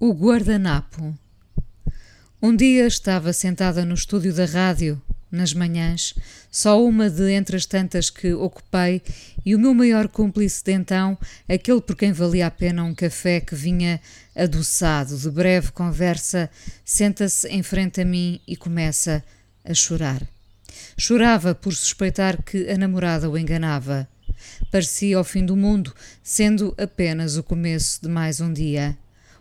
O guardanapo. Um dia estava sentada no estúdio da rádio, nas manhãs, só uma de entre as tantas que ocupei, e o meu maior cúmplice de então, aquele por quem valia a pena um café que vinha adoçado de breve conversa, senta-se em frente a mim e começa a chorar. Chorava por suspeitar que a namorada o enganava. Parecia o fim do mundo, sendo apenas o começo de mais um dia.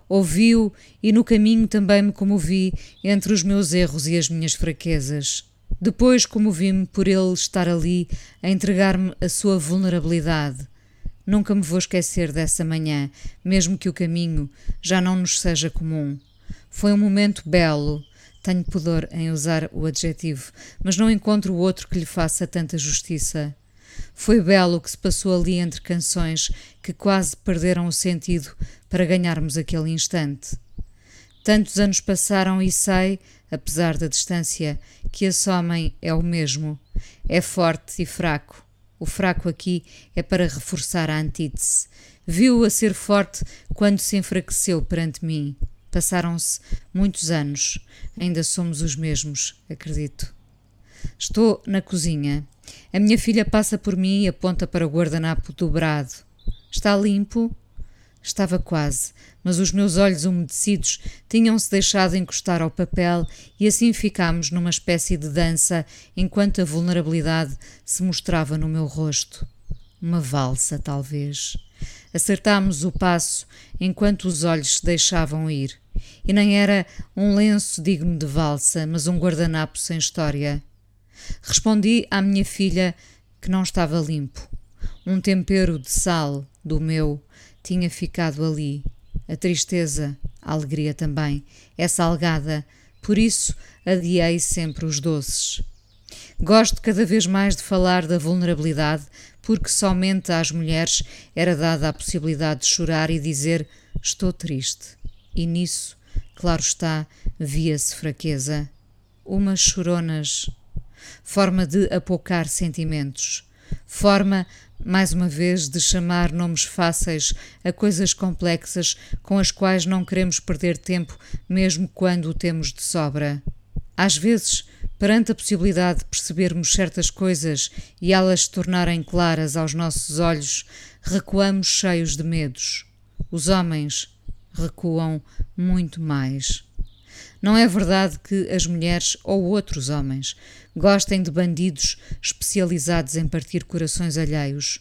Ouvi-o e no caminho também me comovi entre os meus erros e as minhas fraquezas. Depois comovi-me por ele estar ali a entregar-me a sua vulnerabilidade. Nunca me vou esquecer dessa manhã, mesmo que o caminho já não nos seja comum. Foi um momento belo. Tenho pudor em usar o adjetivo, mas não encontro outro que lhe faça tanta justiça. Foi belo o que se passou ali entre canções que quase perderam o sentido para ganharmos aquele instante. Tantos anos passaram e sei, apesar da distância, que esse homem é o mesmo. É forte e fraco. O fraco aqui é para reforçar a antítese. Viu-o a ser forte quando se enfraqueceu perante mim. Passaram-se muitos anos. Ainda somos os mesmos, acredito. Estou na cozinha. A minha filha passa por mim e aponta para o guardanapo dobrado. Está limpo? Estava quase, mas os meus olhos umedecidos tinham-se deixado encostar ao papel e assim ficámos numa espécie de dança enquanto a vulnerabilidade se mostrava no meu rosto. Uma valsa, talvez. Acertámos o passo enquanto os olhos se deixavam ir. E nem era um lenço digno de valsa, mas um guardanapo sem história. Respondi à minha filha que não estava limpo. Um tempero de sal do meu tinha ficado ali. A tristeza, a alegria também, é salgada, por isso adiei sempre os doces. Gosto cada vez mais de falar da vulnerabilidade, porque somente às mulheres era dada a possibilidade de chorar e dizer estou triste. E nisso, claro está, via-se fraqueza. Umas choronas forma de apocar sentimentos, forma, mais uma vez, de chamar nomes fáceis a coisas complexas com as quais não queremos perder tempo, mesmo quando o temos de sobra. Às vezes, perante a possibilidade de percebermos certas coisas e elas se tornarem claras aos nossos olhos, recuamos cheios de medos. Os homens recuam muito mais. Não é verdade que as mulheres ou outros homens gostem de bandidos especializados em partir corações alheios.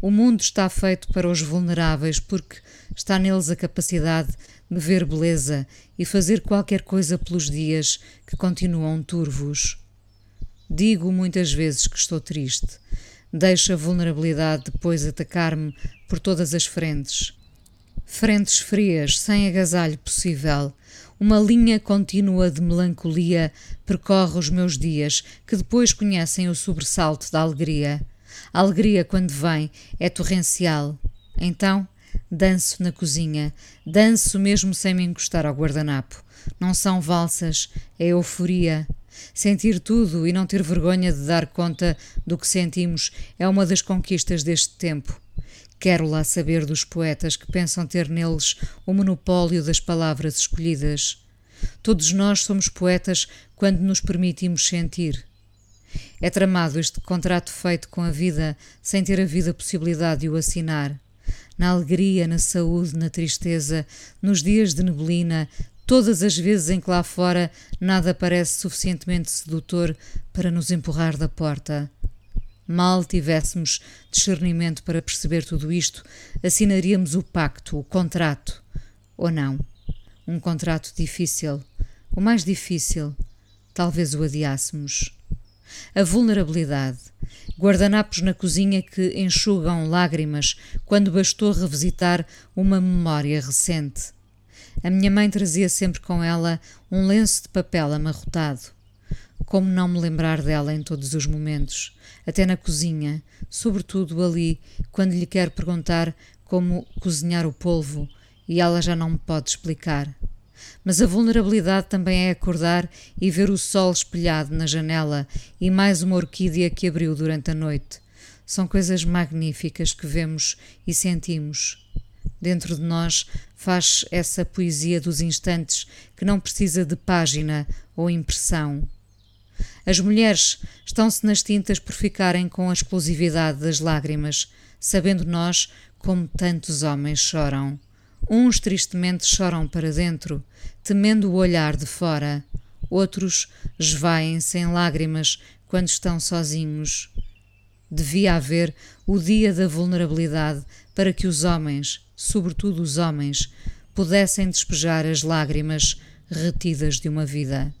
O mundo está feito para os vulneráveis porque está neles a capacidade de ver beleza e fazer qualquer coisa pelos dias que continuam turvos. Digo muitas vezes que estou triste. Deixo a vulnerabilidade depois atacar-me por todas as frentes. Frentes frias, sem agasalho possível, uma linha contínua de melancolia percorre os meus dias, que depois conhecem o sobressalto da alegria. A alegria, quando vem, é torrencial. Então, danço na cozinha, danço mesmo sem me encostar ao guardanapo. Não são valsas, é euforia. Sentir tudo e não ter vergonha de dar conta do que sentimos é uma das conquistas deste tempo. Quero lá saber dos poetas que pensam ter neles o monopólio das palavras escolhidas. Todos nós somos poetas quando nos permitimos sentir. É tramado este contrato feito com a vida sem ter a vida possibilidade de o assinar. Na alegria, na saúde, na tristeza, nos dias de neblina, todas as vezes em que lá fora nada parece suficientemente sedutor para nos empurrar da porta. Mal tivéssemos discernimento para perceber tudo isto, assinaríamos o pacto, o contrato. Ou não? Um contrato difícil. O mais difícil. Talvez o adiássemos. A vulnerabilidade. Guardanapos na cozinha que enxugam lágrimas quando bastou revisitar uma memória recente. A minha mãe trazia sempre com ela um lenço de papel amarrotado. Como não me lembrar dela em todos os momentos, até na cozinha, sobretudo ali, quando lhe quero perguntar como cozinhar o polvo e ela já não me pode explicar. Mas a vulnerabilidade também é acordar e ver o sol espelhado na janela e mais uma orquídea que abriu durante a noite. São coisas magníficas que vemos e sentimos. Dentro de nós faz essa poesia dos instantes que não precisa de página ou impressão. As mulheres estão-se nas tintas por ficarem com a exclusividade das lágrimas, sabendo nós como tantos homens choram. Uns tristemente choram para dentro, temendo o olhar de fora. Outros esvaem-se em lágrimas quando estão sozinhos. Devia haver o dia da vulnerabilidade para que os homens, sobretudo os homens, pudessem despejar as lágrimas retidas de uma vida.